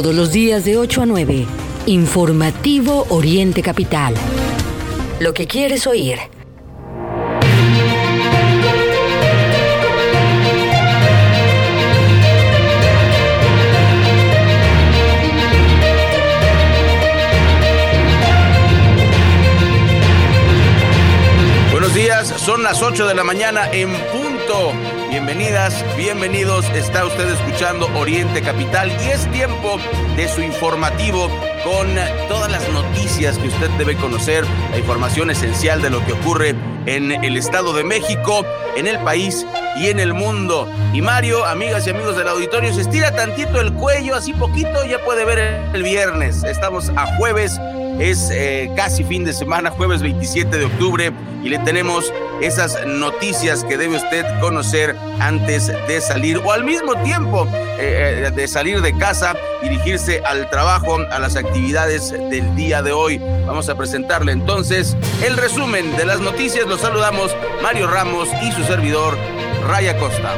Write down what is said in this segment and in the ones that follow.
Todos los días de 8 a 9. Informativo Oriente Capital. Lo que quieres oír. Buenos días, son las 8 de la mañana en punto. Bienvenidas, bienvenidos. Está usted escuchando Oriente Capital y es tiempo de su informativo con todas las noticias que usted debe conocer, la información esencial de lo que ocurre en el Estado de México, en el país y en el mundo. Y Mario, amigas y amigos del auditorio, se estira tantito el cuello, así poquito, ya puede ver el viernes. Estamos a jueves es eh, casi fin de semana, jueves 27 de octubre, y le tenemos esas noticias que debe usted conocer antes de salir o al mismo tiempo eh, de salir de casa, dirigirse al trabajo, a las actividades del día de hoy. Vamos a presentarle entonces el resumen de las noticias. Los saludamos Mario Ramos y su servidor Raya Costa.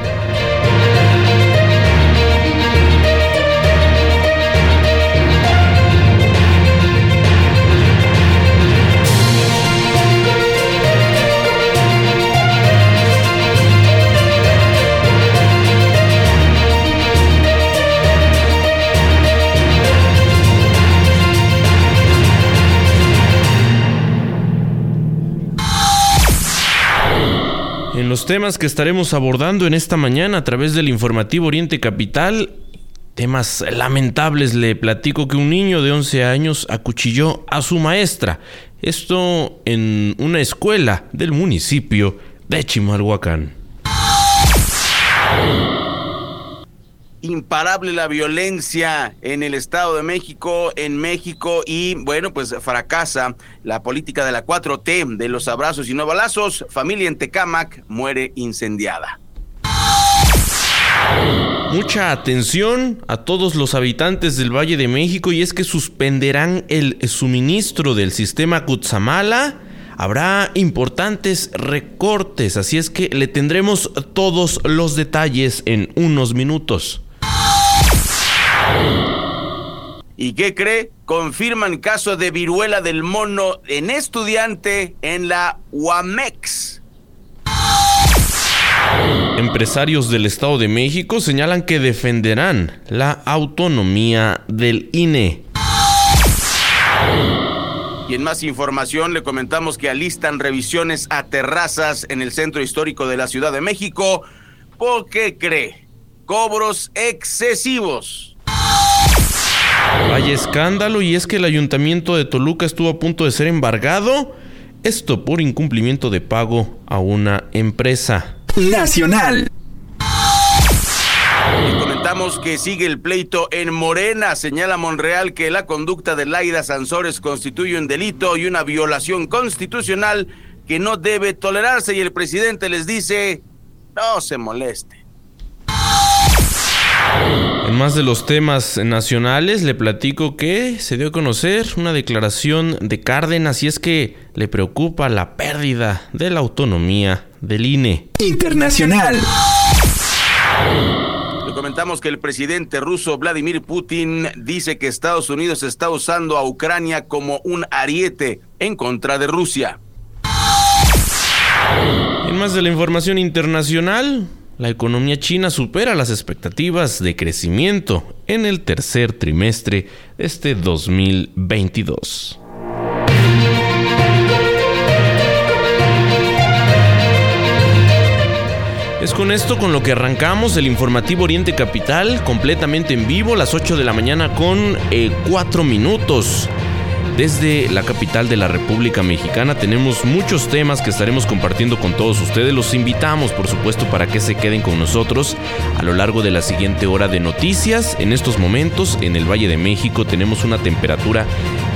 En los temas que estaremos abordando en esta mañana a través del informativo Oriente Capital, temas lamentables, le platico que un niño de 11 años acuchilló a su maestra. Esto en una escuela del municipio de Chimalhuacán. Imparable la violencia en el Estado de México, en México, y bueno, pues fracasa la política de la 4T, de los abrazos y no balazos. Familia en Tecámac muere incendiada. Mucha atención a todos los habitantes del Valle de México y es que suspenderán el suministro del sistema Cutzamala. Habrá importantes recortes, así es que le tendremos todos los detalles en unos minutos. ¿Y qué cree? Confirman caso de viruela del mono en estudiante en la UAMEX. Empresarios del Estado de México señalan que defenderán la autonomía del INE. Y en más información le comentamos que alistan revisiones a terrazas en el centro histórico de la Ciudad de México. ¿Por qué cree? Cobros excesivos. Vaya escándalo y es que el ayuntamiento de Toluca estuvo a punto de ser embargado. Esto por incumplimiento de pago a una empresa. Nacional. Y comentamos que sigue el pleito en Morena. Señala Monreal que la conducta de Laida Sansores constituye un delito y una violación constitucional que no debe tolerarse. Y el presidente les dice, no se moleste. En más de los temas nacionales, le platico que se dio a conocer una declaración de Cárdenas y es que le preocupa la pérdida de la autonomía del INE. Internacional. Le comentamos que el presidente ruso Vladimir Putin dice que Estados Unidos está usando a Ucrania como un ariete en contra de Rusia. En más de la información internacional, la economía china supera las expectativas de crecimiento en el tercer trimestre de este 2022. Es con esto con lo que arrancamos el informativo Oriente Capital, completamente en vivo, las 8 de la mañana con 4 minutos. Desde la capital de la República Mexicana tenemos muchos temas que estaremos compartiendo con todos ustedes. Los invitamos, por supuesto, para que se queden con nosotros a lo largo de la siguiente hora de noticias. En estos momentos, en el Valle de México, tenemos una temperatura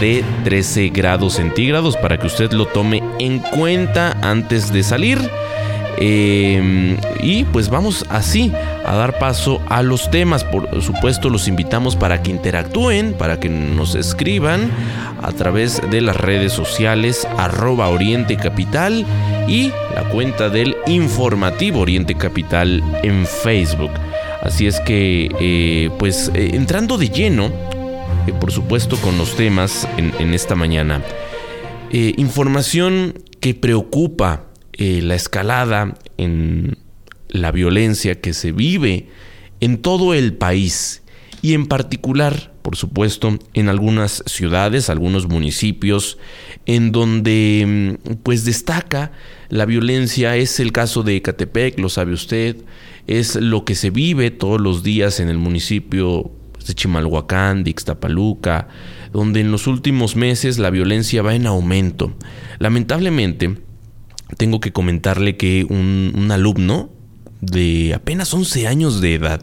de 13 grados centígrados para que usted lo tome en cuenta antes de salir. Eh, y pues vamos así a dar paso a los temas. Por supuesto, los invitamos para que interactúen, para que nos escriban a través de las redes sociales arroba Oriente Capital y la cuenta del informativo Oriente Capital en Facebook. Así es que, eh, pues eh, entrando de lleno por supuesto, con los temas en, esta mañana. Información que preocupa eh, la escalada en la violencia que se vive en todo el país y en particular, por supuesto, en algunas ciudades, algunos municipios, en donde mm, pues destaca la violencia. Es el caso de Ecatepec, lo sabe usted, es lo que se vive todos los días en el municipio pues, de Chimalhuacán, de Ixtapaluca, donde en los últimos meses la violencia va en aumento. Lamentablemente, tengo que comentarle que un, alumno de apenas 11 años de edad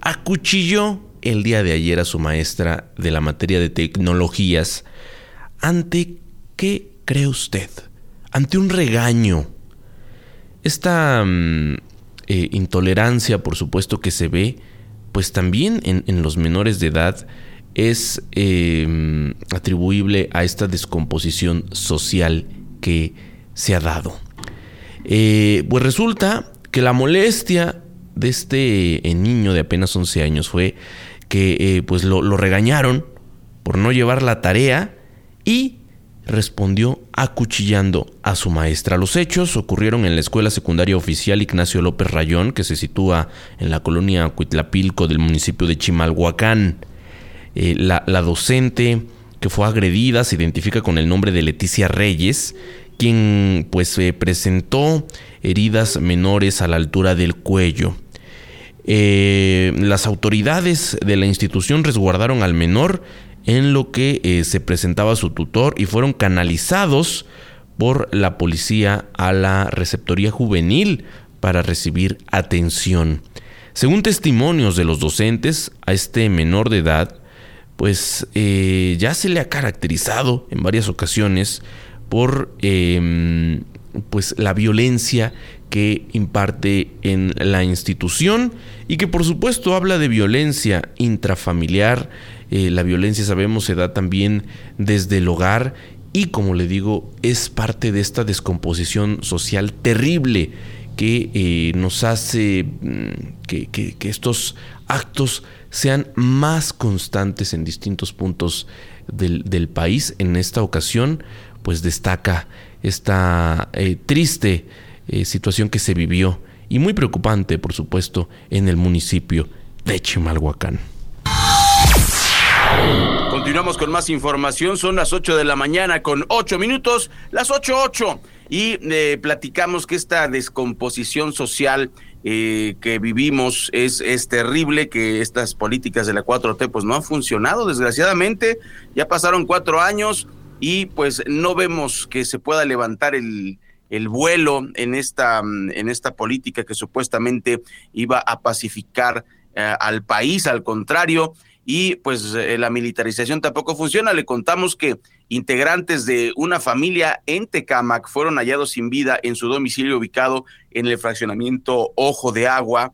acuchilló el día de ayer a su maestra de la materia de tecnologías ante, ¿qué cree usted? Ante un regaño. Esta mm, eh, intolerancia, por supuesto, que se ve, pues también en, los menores de edad es em, atribuible a esta descomposición social que se ha dado. Eh, pues resulta que la molestia de este eh, niño de apenas 11 años fue que pues lo, lo regañaron por no llevar la tarea y respondió acuchillando a su maestra. Los hechos ocurrieron en la escuela secundaria oficial Ignacio López Rayón, que se sitúa en la colonia Cuitlapilco del municipio de Chimalhuacán. Eh, la, docente que fue agredida se identifica con el nombre de Leticia Reyes, quien pues presentó heridas menores a la altura del cuello. Eh, las autoridades de la institución resguardaron al menor en lo que eh, se presentaba su tutor y fueron canalizados por la policía a la receptoría juvenil para recibir atención. Según testimonios de los docentes, a este menor de edad, pues eh, ya se le ha caracterizado en varias ocasiones por em, pues la violencia que imparte en la institución y que por supuesto habla de violencia intrafamiliar, eh, la violencia sabemos se da también desde el hogar y como le digo es parte de esta descomposición social terrible que eh, nos hace mm, que, estos actos sean más constantes en distintos puntos del, país. En esta ocasión, pues destaca esta eh, triste situación que se vivió y muy preocupante, por supuesto, en el municipio de Chimalhuacán. Continuamos con más información. Son las 8 de la mañana con 8 minutos, las 8.8. Y eh, platicamos que esta descomposición social eh, que vivimos es, es terrible, que estas políticas de la 4T pues no han funcionado, desgraciadamente. Ya pasaron cuatro años y pues no vemos que se pueda levantar el, el vuelo en esta, en esta política que supuestamente iba a pacificar eh, al país, al contrario, y pues eh, la militarización tampoco funciona. Le contamos que integrantes de una familia en Tecamac fueron hallados sin vida en su domicilio ubicado en el fraccionamiento Ojo de Agua.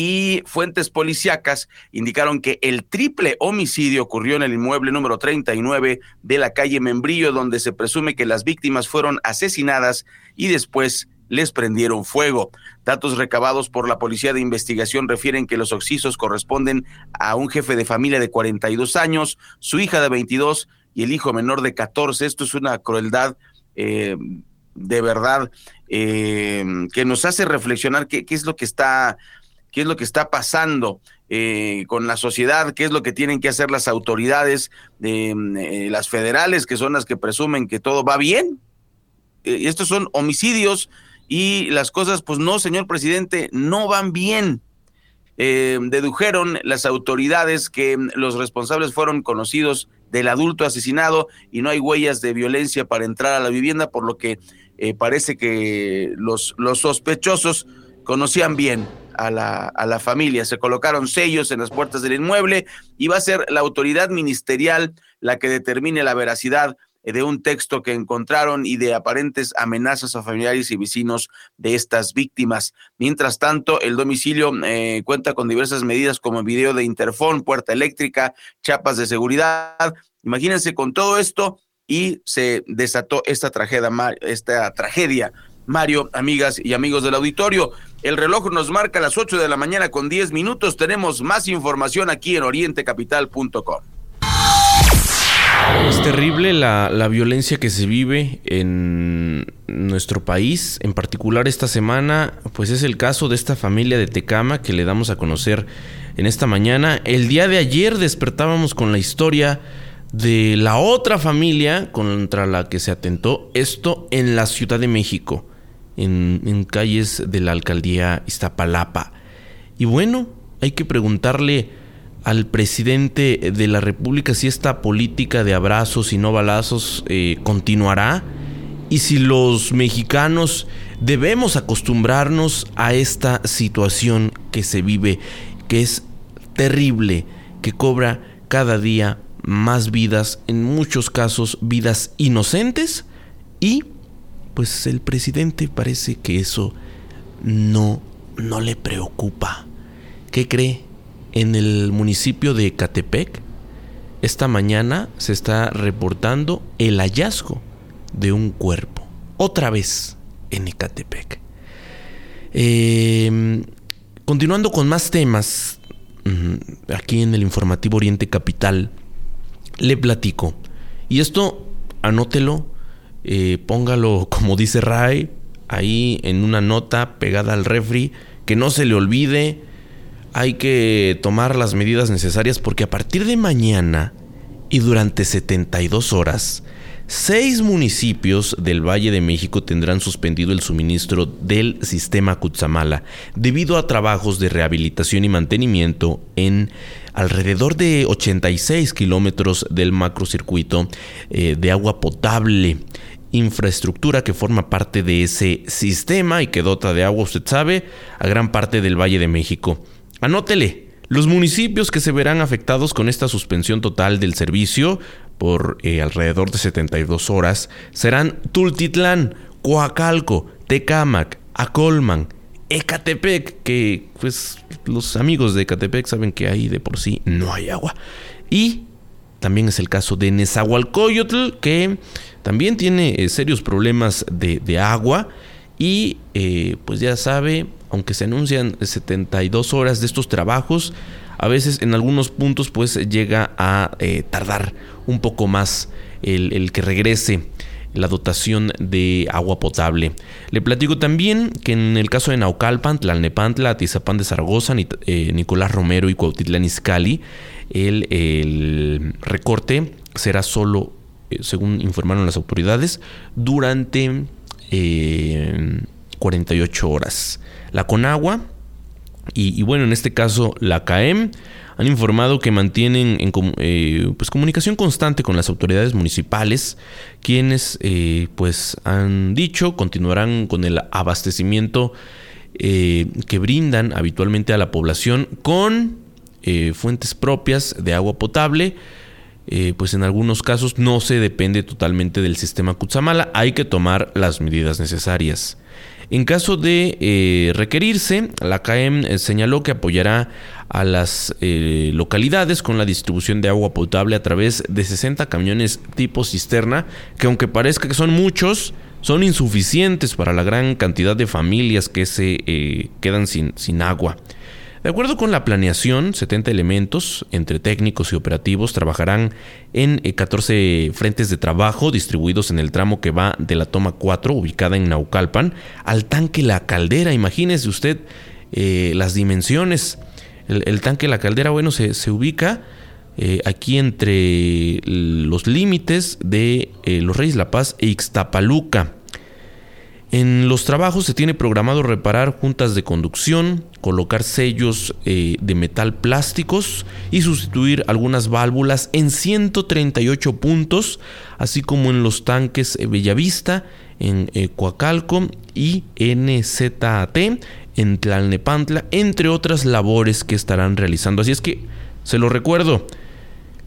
Y fuentes policíacas indicaron que el triple homicidio ocurrió en el inmueble número 39 de la calle Membrillo, donde se presume que las víctimas fueron asesinadas y después les prendieron fuego. Datos recabados por la Policía de Investigación refieren que los oxisos corresponden a un jefe de familia de 42 años, su hija de 22 y el hijo menor de 14. Esto es una crueldad eh, de verdad eh, que nos hace reflexionar qué, qué, es lo que está qué es lo que está pasando eh, con la sociedad, qué es lo que tienen que hacer las autoridades, de las federales, que son las que presumen que todo va bien. estos son homicidios y las cosas, pues no, señor presidente, no van bien. Eh, dedujeron las autoridades que los responsables fueron conocidos del adulto asesinado y no hay huellas de violencia para entrar a la vivienda, por lo que eh, parece que los, los sospechosos conocían bien a la, a la familia. Se colocaron sellos en las puertas del inmueble y va a ser la autoridad ministerial la que determine la veracidad de un texto que encontraron y de aparentes amenazas a familiares y vecinos de estas víctimas. Mientras tanto, el domicilio eh, cuenta con diversas medidas como video de interfón, puerta eléctrica, chapas de seguridad. Imagínense con todo esto y se desató esta tragedia, esta tragedia. Mario, amigas y amigos del auditorio, el reloj nos marca las 8 de la mañana con 10 minutos. Tenemos más información aquí en orientecapital.com. Es terrible la, la, violencia que se vive en nuestro país. En particular esta semana, pues es el caso de esta familia de Tecama que le damos a conocer en esta mañana. El día de ayer despertábamos con la historia de la otra familia contra la que se atentó. Esto en la Ciudad de México, en, calles de la alcaldía Iztapalapa. Y bueno, hay que preguntarle al presidente de la República si esta política de abrazos y no balazos eh, continuará y si los mexicanos debemos acostumbrarnos a esta situación que se vive, que es terrible, que cobra cada día más vidas, en muchos casos vidas inocentes, y pues el presidente parece que eso no, no le preocupa. ¿Qué cree? en el municipio de Ecatepec, esta mañana se está reportando el hallazgo de un cuerpo. Otra vez en Ecatepec. Em, continuando con más temas, aquí en el informativo Oriente Capital, le platico. Y esto, anótelo, eh, póngalo como dice Ray, ahí en una nota pegada al refri, que no se le olvide. Hay que tomar las medidas necesarias porque a partir de mañana y durante 72 horas, seis municipios del Valle de México tendrán suspendido el suministro del sistema Cutzamala debido a trabajos de rehabilitación y mantenimiento en alrededor de 86 kilómetros del macrocircuito eh, de agua potable infraestructura que forma parte de ese sistema y que dota de agua, usted sabe, a gran parte del Valle de México. Anótele, los municipios que se verán afectados con esta suspensión total del servicio por eh, alrededor de 72 horas serán Tultitlán, Coacalco, Tecámac, Acolman, Ecatepec, que pues los amigos de Ecatepec saben que ahí de por sí no hay agua. Y también es el caso de Nezahualcóyotl, que también tiene eh, serios problemas de, agua. Y eh, pues ya sabe, aunque se anuncian 72 horas de estos trabajos, a veces en algunos puntos pues llega a eh, tardar un poco más el, que regrese la dotación de agua potable. Le platico también que en el caso de Naucalpan, Tlalnepantla, Atizapán de Zaragoza, Nicolás Romero y Cuautitlán Izcalli, el, recorte será solo, eh, según informaron las autoridades, durante 48 horas. La Conagua y, bueno, en este caso la CAEM han informado que mantienen en eh, pues, comunicación constante con las autoridades municipales, quienes eh, pues han dicho continuarán con el abastecimiento eh, que brindan habitualmente a la población con fuentes propias de agua potable. pues en algunos casos no se depende totalmente del sistema Kutsamala, hay que tomar las medidas necesarias. En caso de eh, requerirse, la CAEM eh, señaló que apoyará a las eh, localidades con la distribución de agua potable a través de 60 camiones tipo cisterna, que aunque parezca que son muchos, son insuficientes para la gran cantidad de familias que se quedan sin, sin agua. De acuerdo con la planeación, 70 elementos, entre técnicos y operativos, trabajarán en 14 eh, frentes de trabajo distribuidos en el tramo que va de la toma 4, ubicada en Naucalpan, al tanque La Caldera. Imagínese usted eh, las dimensiones. El, tanque La Caldera, bueno, se, ubica eh, aquí entre los límites de Los Reyes La Paz e Ixtapaluca. En los trabajos se tiene programado reparar juntas de conducción, colocar sellos eh, de metal plásticos y sustituir algunas válvulas en 138 puntos, así como en los tanques eh, Bellavista, en eh, Coacalco y NZAT, en Tlalnepantla, entre otras labores que estarán realizando. Así es que, se lo recuerdo,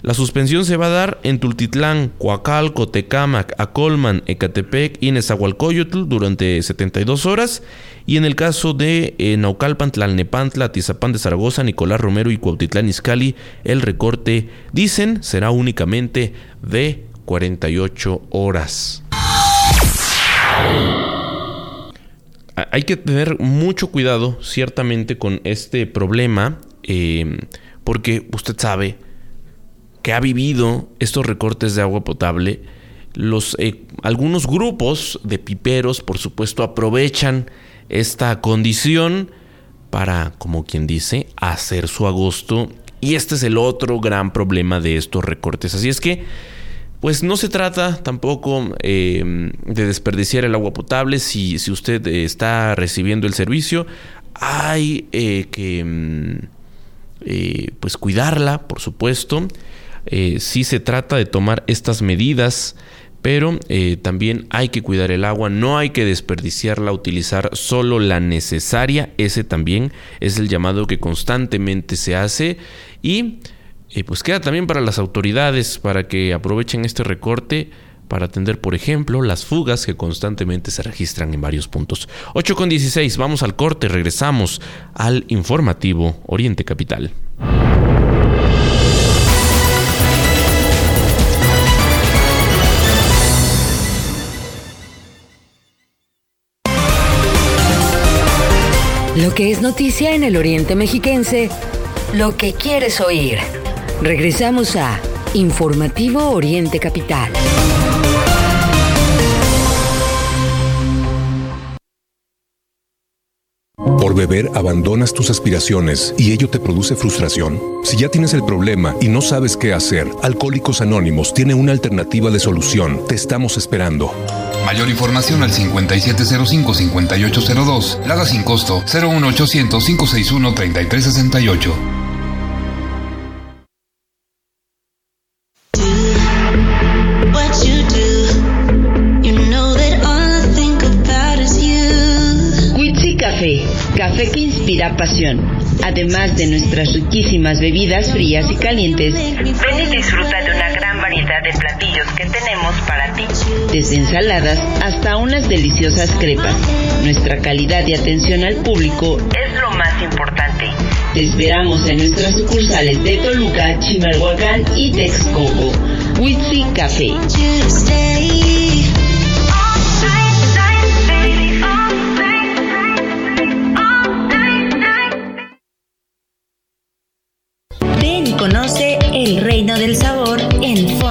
la suspensión se va a dar en Tultitlán, Coacalco, Tecámac, Acolman, Ecatepec y Nezahualcóyotl durante 72 horas. Y en el caso de eh, Naucalpan, Tlalnepantla, Tizapán de Zaragoza, Nicolás Romero y Cuautitlán Izcalli, el recorte, dicen, será únicamente de 48 horas. Hay que tener mucho cuidado, ciertamente, con este problema, eh, porque usted sabe, que ha vivido estos recortes de agua potable, los, eh, algunos grupos de piperos, por supuesto, aprovechan esta condición para, como quien dice, hacer su agosto. Y este es el otro gran problema de estos recortes. Así es que, pues no se trata tampoco eh, de desperdiciar el agua potable si, si usted está recibiendo el servicio. Hay eh, que mm, pues cuidarla, por supuesto. Si se trata de tomar estas medidas pero eh, también hay que cuidar el agua, no hay que desperdiciarla, utilizar solo la necesaria, ese también es el llamado que constantemente se hace y eh, pues queda también para las autoridades para que aprovechen este recorte para atender, por ejemplo, las fugas que constantemente se registran en varios puntos. 8 con 16, vamos al corte, regresamos al informativo Oriente Capital. Lo que es noticia en el Oriente Mexiquense, lo que quieres oír. Regresamos a Informativo Oriente Capital. Por beber abandonas tus aspiraciones y ello te produce frustración. Si ya tienes el problema y no sabes qué hacer, Alcohólicos Anónimos tiene una alternativa de solución. Te estamos esperando. Mayor información al 5705-5802. Lada sin costo 01800-561-3368. Café, café que inspira pasión. Además de nuestras riquísimas bebidas frías y calientes, ven y disfruta de una variedad de platillos que tenemos para ti. Desde ensaladas hasta unas deliciosas crepas. Nuestra calidad y atención al público es lo más importante. Te esperamos en nuestras sucursales de Toluca, Chimalhuacán y Texcoco. Witsi Café. Ven y conoce el reino del sabor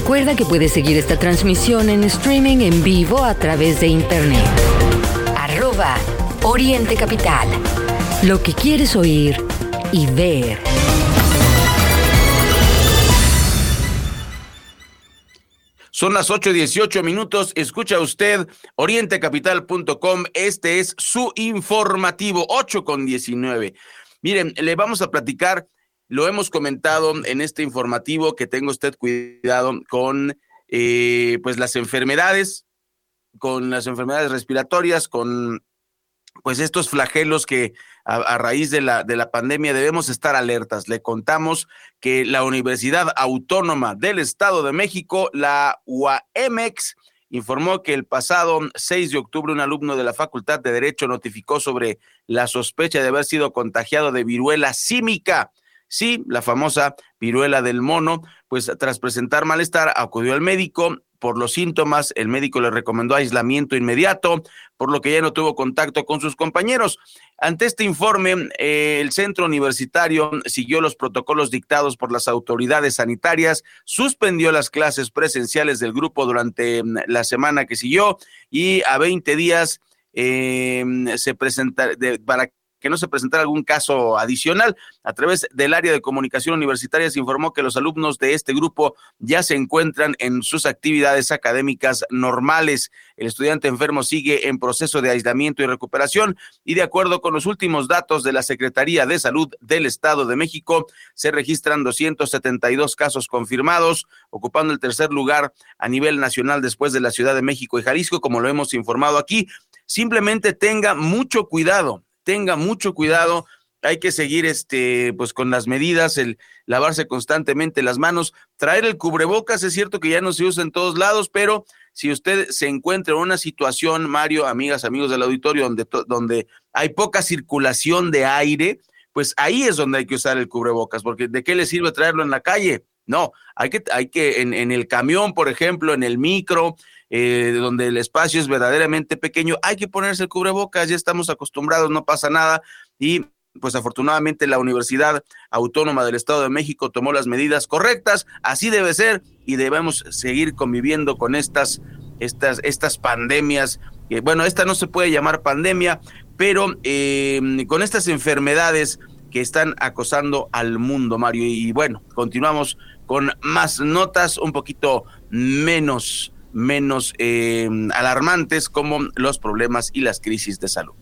Recuerda que puedes seguir esta transmisión en streaming en vivo a través de internet. Arroba Oriente Capital. Lo que quieres oír y ver. Son las 8:18 minutos. Escucha usted orientecapital.com. Este es su informativo 8 con 19. Miren, le vamos a platicar lo hemos comentado en este informativo que tenga usted cuidado con eh, pues las enfermedades, con las enfermedades respiratorias, con pues estos flagelos que a, raíz de la, de la pandemia debemos estar alertas. Le contamos que la Universidad Autónoma del Estado de México, la UAMEX, informó que el pasado 6 de octubre un alumno de la Facultad de Derecho notificó sobre la sospecha de haber sido contagiado de viruela símica. Sí, la famosa viruela del mono, pues tras presentar malestar acudió al médico. Por los síntomas, el médico le recomendó aislamiento inmediato, por lo que ya no tuvo contacto con sus compañeros. Ante este informe, eh, el centro universitario siguió los protocolos dictados por las autoridades sanitarias, suspendió las clases presenciales del grupo durante mm, la semana que siguió y a 20 días eh, se presenta para que no se presentara algún caso adicional. A través del área de comunicación universitaria se informó que los alumnos de este grupo ya se encuentran en sus actividades académicas normales. El estudiante enfermo sigue en proceso de aislamiento y recuperación y de acuerdo con los últimos datos de la Secretaría de Salud del Estado de México, se registran 272 casos confirmados, ocupando el tercer lugar a nivel nacional después de la Ciudad de México y Jalisco, como lo hemos informado aquí. simplemente tenga mucho cuidado, tenga mucho cuidado. Hay que seguir este, pues con las medidas, el lavarse constantemente las manos, traer el cubrebocas, es cierto que ya no se usa en todos lados, pero si usted se encuentra en una situación, Mario, amigas, amigos del auditorio, donde, donde hay poca circulación de aire, pues ahí es donde hay que usar el cubrebocas, porque ¿de qué le sirve traerlo en la calle? No, hay que, hay que en, en el camión, por ejemplo, en el micro, eh, donde el espacio es verdaderamente pequeño, hay que ponerse el cubrebocas, ya estamos acostumbrados, no pasa nada. Y pues afortunadamente la Universidad Autónoma del Estado de México tomó las medidas correctas, así debe ser y debemos seguir conviviendo con estas, estas, estas pandemias. bueno, esta no se puede llamar pandemia, pero eh, con estas enfermedades que están acosando al mundo, Mario. y bueno, continuamos con más notas un poquito menos menos eh, alarmantes como los problemas y las crisis de salud.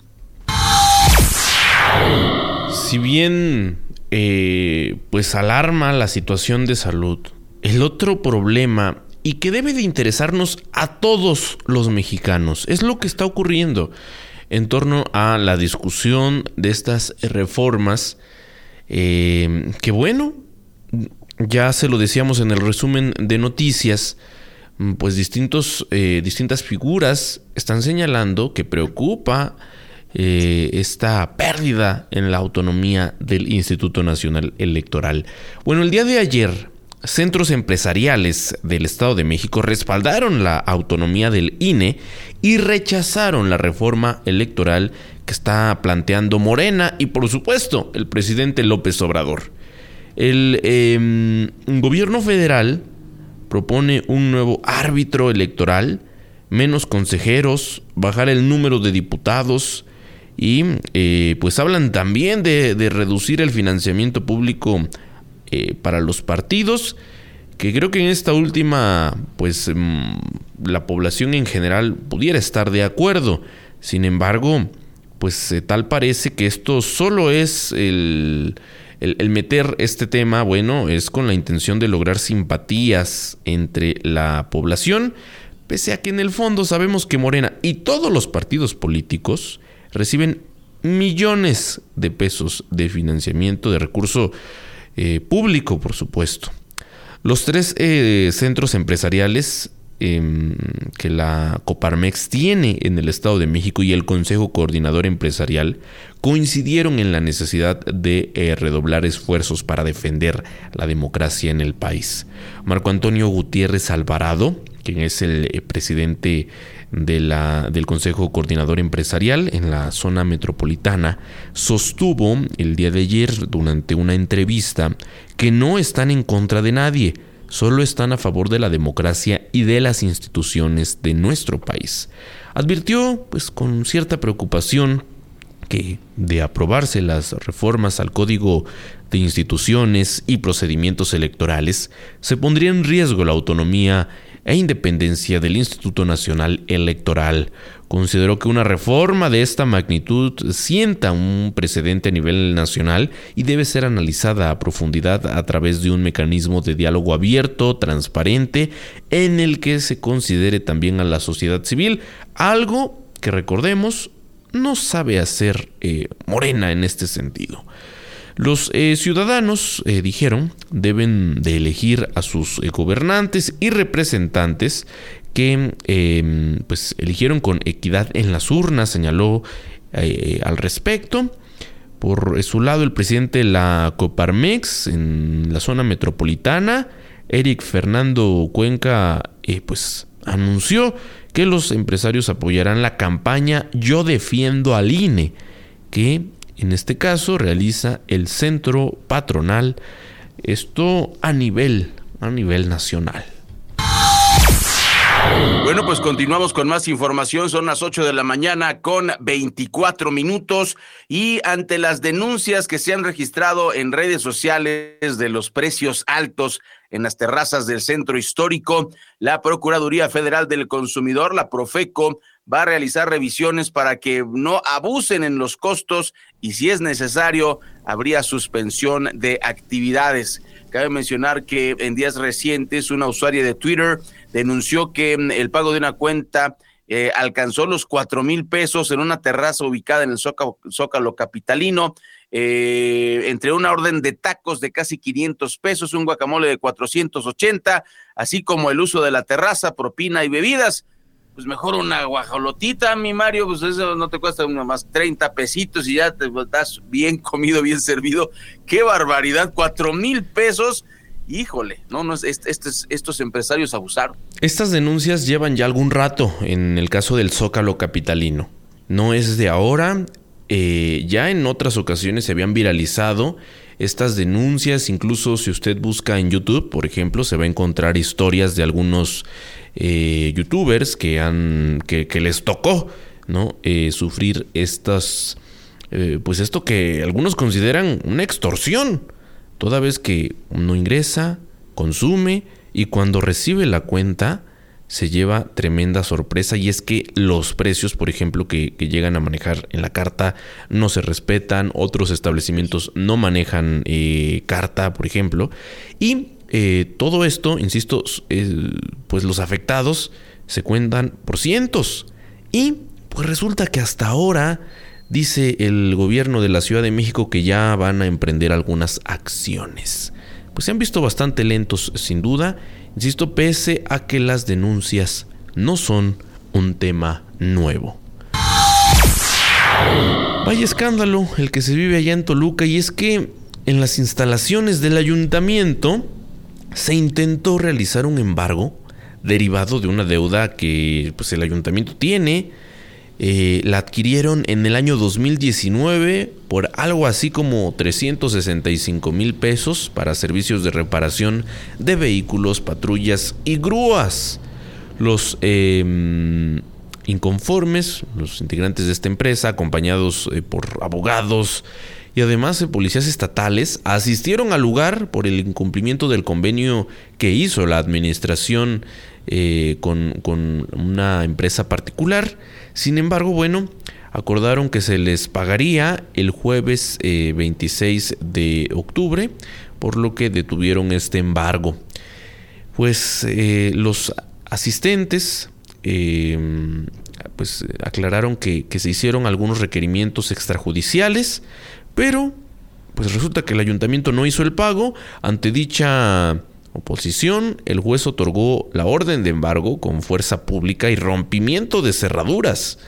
Si bien eh, pues alarma la situación de salud, el otro problema y que debe de interesarnos a todos los mexicanos es lo que está ocurriendo en torno a la discusión de estas reformas eh, que bueno, ya se lo decíamos en el resumen de noticias, pues distintos, eh, distintas figuras están señalando que preocupa eh, esta pérdida en la autonomía del Instituto Nacional Electoral. Bueno, el día de ayer, centros empresariales del Estado de México respaldaron la autonomía del INE y rechazaron la reforma electoral que está planteando Morena y por supuesto el presidente López Obrador. El em, gobierno federal propone un nuevo árbitro electoral, menos consejeros, bajar el número de diputados y eh, pues hablan también de, reducir el financiamiento público eh, para los partidos, que creo que en esta última pues mm, la población en general pudiera estar de acuerdo. Sin embargo, pues eh, tal parece que esto solo es el el, meter este tema, bueno, es con la intención de lograr simpatías entre la población, pese a que en el fondo sabemos que Morena y todos los partidos políticos reciben millones de pesos de financiamiento, de recurso eh, público, por supuesto. Los tres eh, centros empresariales Em, que la Coparmex tiene en el Estado de México y el Consejo Coordinador Empresarial coincidieron en la necesidad de eh, redoblar esfuerzos para defender la democracia en el país. Marco Antonio Gutiérrez Alvarado, quien es el eh, presidente de la, del Consejo Coordinador Empresarial en la zona metropolitana, sostuvo el día de ayer durante una entrevista que no están en contra de nadie, solo están a favor de la democracia y de las instituciones de nuestro país. Advirtió, pues con cierta preocupación, que de aprobarse las reformas al Código de Instituciones y Procedimientos Electorales, se pondría en riesgo la autonomía e independencia del Instituto Nacional Electoral. Consideró que una reforma de esta magnitud sienta un precedente a nivel nacional y debe ser analizada a profundidad a través de un mecanismo de diálogo abierto, transparente, en el que se considere también a la sociedad civil, algo que recordemos no sabe hacer eh, Morena en este sentido. Los eh, ciudadanos, eh, dijeron, deben de elegir a sus gobernantes y representantes que em, pues eligieron con equidad en las urnas, señaló al respecto. Por su lado, el presidente de la Coparmex en la zona metropolitana, Eric Fernando Cuenca, pues anunció que los empresarios apoyarán la campaña Yo defiendo al INE, que en este caso realiza el centro patronal, esto a nivel, a nivel nacional. Bueno, pues continuamos con más información. Son las 8 de la mañana con 24 minutos y ante las denuncias que se han registrado en redes sociales de los precios altos en las terrazas del centro histórico, la Procuraduría Federal del Consumidor, la Profeco, va a realizar revisiones para que no abusen en los costos y si es necesario, habría suspensión de actividades. Cabe mencionar que en días recientes una usuaria de Twitter denunció que mm, el pago de una cuenta eh, alcanzó los cuatro mil pesos en una terraza ubicada en el Zócalo, Capitalino. Eh, entre una orden de tacos de casi 500 pesos, un guacamole de 480, así como el uso de la terraza, propina y bebidas. Pues mejor una guajolotita, mi Mario, pues eso no te cuesta más 30 pesitos y ya te estás bien comido, bien servido. ¡Qué barbaridad! Cuatro mil pesos híjole, no, no, estos, estos empresarios abusaron. Estas denuncias llevan ya algún rato en el caso del Zócalo Capitalino. No es de ahora, eh, ya en otras ocasiones se habían viralizado estas denuncias, incluso si usted busca en YouTube, por ejemplo, se va a encontrar historias de algunos eh, youtubers que, han, que, les tocó ¿no? Eh, sufrir estas, pues esto que algunos consideran una extorsión toda vez que uno ingresa, consume y cuando recibe la cuenta se lleva tremenda sorpresa. Y es que los precios, por ejemplo, que, llegan a manejar en la carta no se respetan, otros establecimientos no manejan eh, carta, por ejemplo, y eh, todo esto, insisto, pues los afectados se cuentan por cientos. Y pues resulta que hasta ahora Dice el gobierno de la Ciudad de México que ya van a emprender algunas acciones. Pues se han visto bastante lentos, sin duda, insisto, pese a que las denuncias no son un tema nuevo. Vaya escándalo el que se vive allá en Toluca y es que en las instalaciones del ayuntamiento se intentó realizar un embargo derivado de una deuda que pues, el ayuntamiento tiene eh, la adquirieron en el año 2019 por algo así como 365 mil pesos para servicios de reparación de vehículos, patrullas y grúas. Los em, inconformes, los integrantes de esta empresa, acompañados eh, por abogados y además de policías estatales, asistieron al lugar por el incumplimiento del convenio que hizo la administración eh, con, con una empresa particular sin embargo, bueno, acordaron que se les pagaría el jueves 26 eh, de octubre, por lo que detuvieron este embargo. Pues eh, los asistentes em, pues aclararon que, que, se hicieron algunos requerimientos extrajudiciales, pero pues resulta que el ayuntamiento no hizo el pago ante dicha oposición, el juez otorgó la orden de embargo con fuerza pública y rompimiento de cerraduras.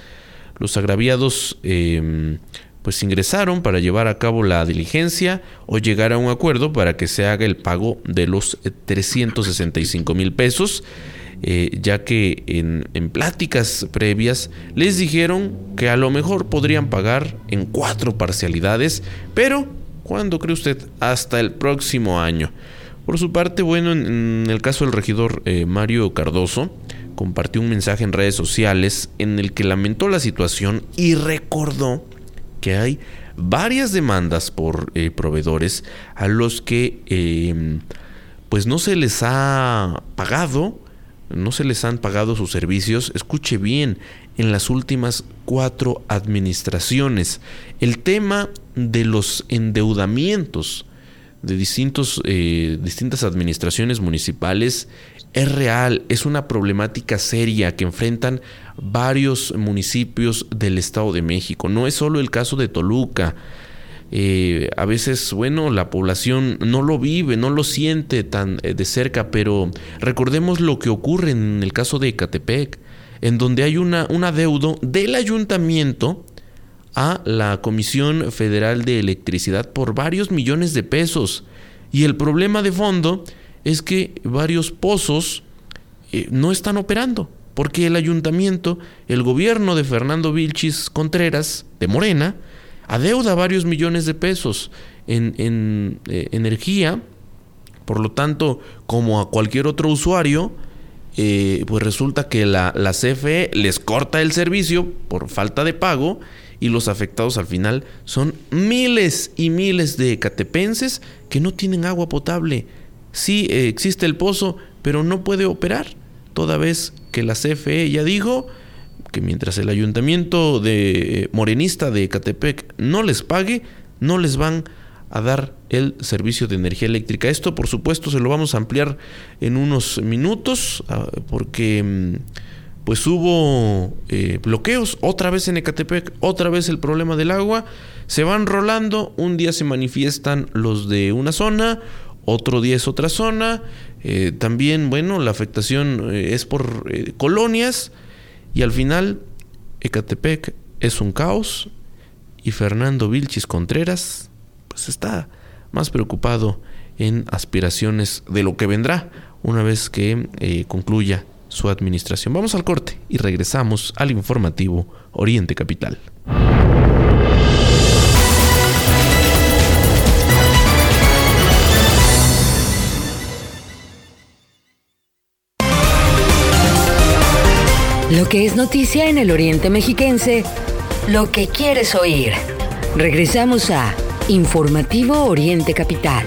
Los agraviados em, pues ingresaron para llevar a cabo la diligencia o llegar a un acuerdo para que se haga el pago de los 365 mil pesos, eh, ya que en, en pláticas previas les dijeron que a lo mejor podrían pagar en cuatro parcialidades, pero ¿cuándo cree usted? Hasta el próximo año. Por su parte, bueno, en, el caso del regidor eh, Mario Cardoso, compartió un mensaje en redes sociales en el que lamentó la situación y recordó que hay varias demandas por eh, proveedores a los que em, pues no se les ha pagado, no se les han pagado sus servicios. Escuche bien, en las últimas cuatro administraciones. El tema de los endeudamientos de distintos, eh, distintas administraciones municipales es real, es una problemática seria que enfrentan varios municipios del Estado de México. No es solo el caso de Toluca. Eh, a veces, bueno, la población no lo vive, no lo siente tan eh, de cerca, pero recordemos lo que ocurre en el caso de Ecatepec, en donde hay una, un adeudo del ayuntamiento a la Comisión Federal de Electricidad por varios millones de pesos. Y el problema de fondo es que varios pozos eh, no están operando, porque el ayuntamiento, el gobierno de Fernando Vilchis Contreras, de Morena, adeuda varios millones de pesos en, eh, energía, por lo tanto, como a cualquier otro usuario, eh, pues resulta que la, la CFE les corta el servicio por falta de pago y los afectados al final son miles y miles de catepenses que no tienen agua potable. Sí eh, existe el pozo, pero no puede operar, toda vez que la CFE ya dijo que mientras el ayuntamiento de eh, morenista de Catepec no les pague, no les van a dar el servicio de energía eléctrica. Esto, por supuesto, se lo vamos a ampliar en unos minutos, ah, porque mm, pues hubo eh, bloqueos, otra vez en Ecatepec, otra vez el problema del agua, se van rolando, un día se manifiestan los de una zona, otro día es otra zona, eh, también, bueno, la afectación eh, es por colonias y al final Ecatepec es un caos y Fernando Vilchis Contreras pues está más preocupado en aspiraciones de lo que vendrá una vez que concluya su administración. Vamos al corte y regresamos al informativo Oriente Capital. Lo que es noticia en el Oriente Mexiquense, lo que quieres oír. Regresamos a Informativo Oriente Capital.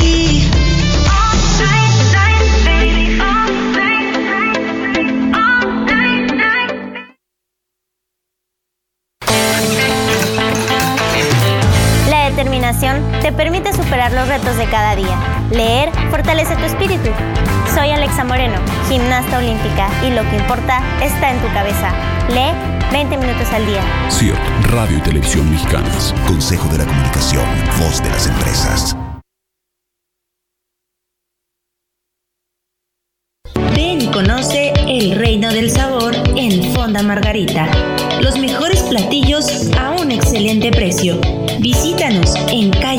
Superar los retos de cada día. Leer fortalece tu espíritu. Soy Alexa Moreno, gimnasta olímpica, y lo que importa está en tu cabeza. Lee 20 minutos al día. CIRT, Radio y Televisión Mexicanas. Consejo de la Comunicación, voz de las empresas. Ven y conoce el reino del sabor en Fonda Margarita. Los mejores platillos a un excelente precio Visítanos en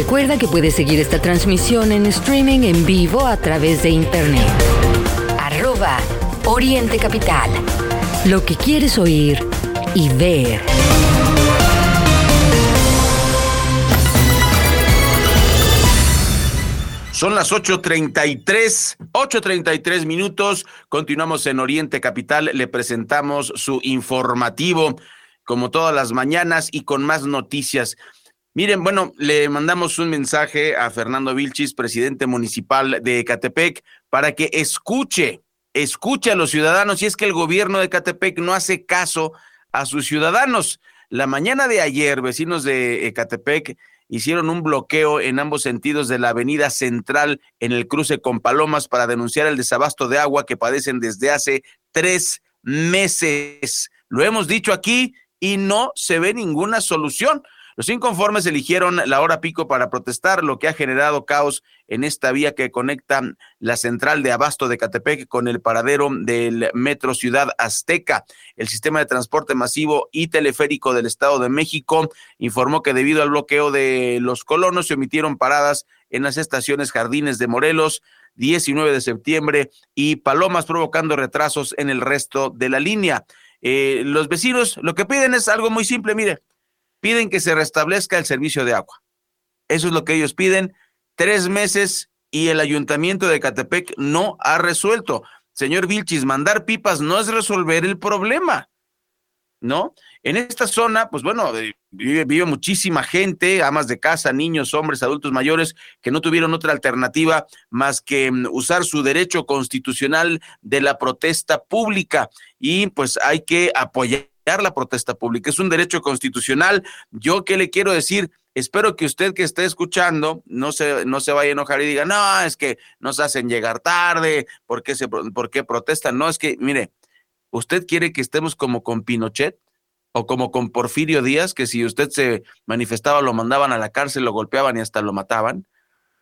Recuerda que puedes seguir esta transmisión en streaming en vivo a través de internet. Arroba Oriente Capital. Lo que quieres oír y ver. Son las 8.33, 8.33 minutos. Continuamos en Oriente Capital. Le presentamos su informativo, como todas las mañanas, y con más noticias. Miren, bueno, le mandamos un mensaje a Fernando Vilchis, presidente municipal de Ecatepec, para que escuche, escuche a los ciudadanos, y es que el gobierno de Ecatepec no hace caso a sus ciudadanos. La mañana de ayer, vecinos de Ecatepec hicieron un bloqueo en ambos sentidos de la avenida central en el cruce con Palomas para denunciar el desabasto de agua que padecen desde hace tres meses. Lo hemos dicho aquí y no se ve ninguna solución. Los inconformes eligieron la hora pico para protestar, lo que ha generado caos en esta vía que conecta la central de abasto de Catepec con el paradero del Metro Ciudad Azteca. El sistema de transporte masivo y teleférico del Estado de México informó que debido al bloqueo de los colonos se omitieron paradas en las estaciones Jardines de Morelos, 19 de septiembre y Palomas, provocando retrasos en el resto de la línea. Eh, los vecinos lo que piden es algo muy simple, mire, piden que se restablezca el servicio de agua. Eso es lo que ellos piden. Tres meses y el ayuntamiento de Catepec no ha resuelto. Señor Vilchis, mandar pipas no es resolver el problema, ¿no? En esta zona, pues bueno, eh, vive, vive, muchísima gente, amas de casa, niños, hombres, adultos mayores, que no tuvieron otra alternativa más que mm, usar su derecho constitucional de la protesta pública. Y pues hay que apoyar la protesta pública. Es un derecho constitucional. Yo qué le quiero decir, espero que usted que esté escuchando no se, no se vaya a enojar y diga, no, es que nos hacen llegar tarde, ¿por qué, se, por qué protestan? No, es que, mire, ¿usted quiere que estemos como con Pinochet? o como con Porfirio Díaz, que si usted se manifestaba lo mandaban a la cárcel, lo golpeaban y hasta lo mataban.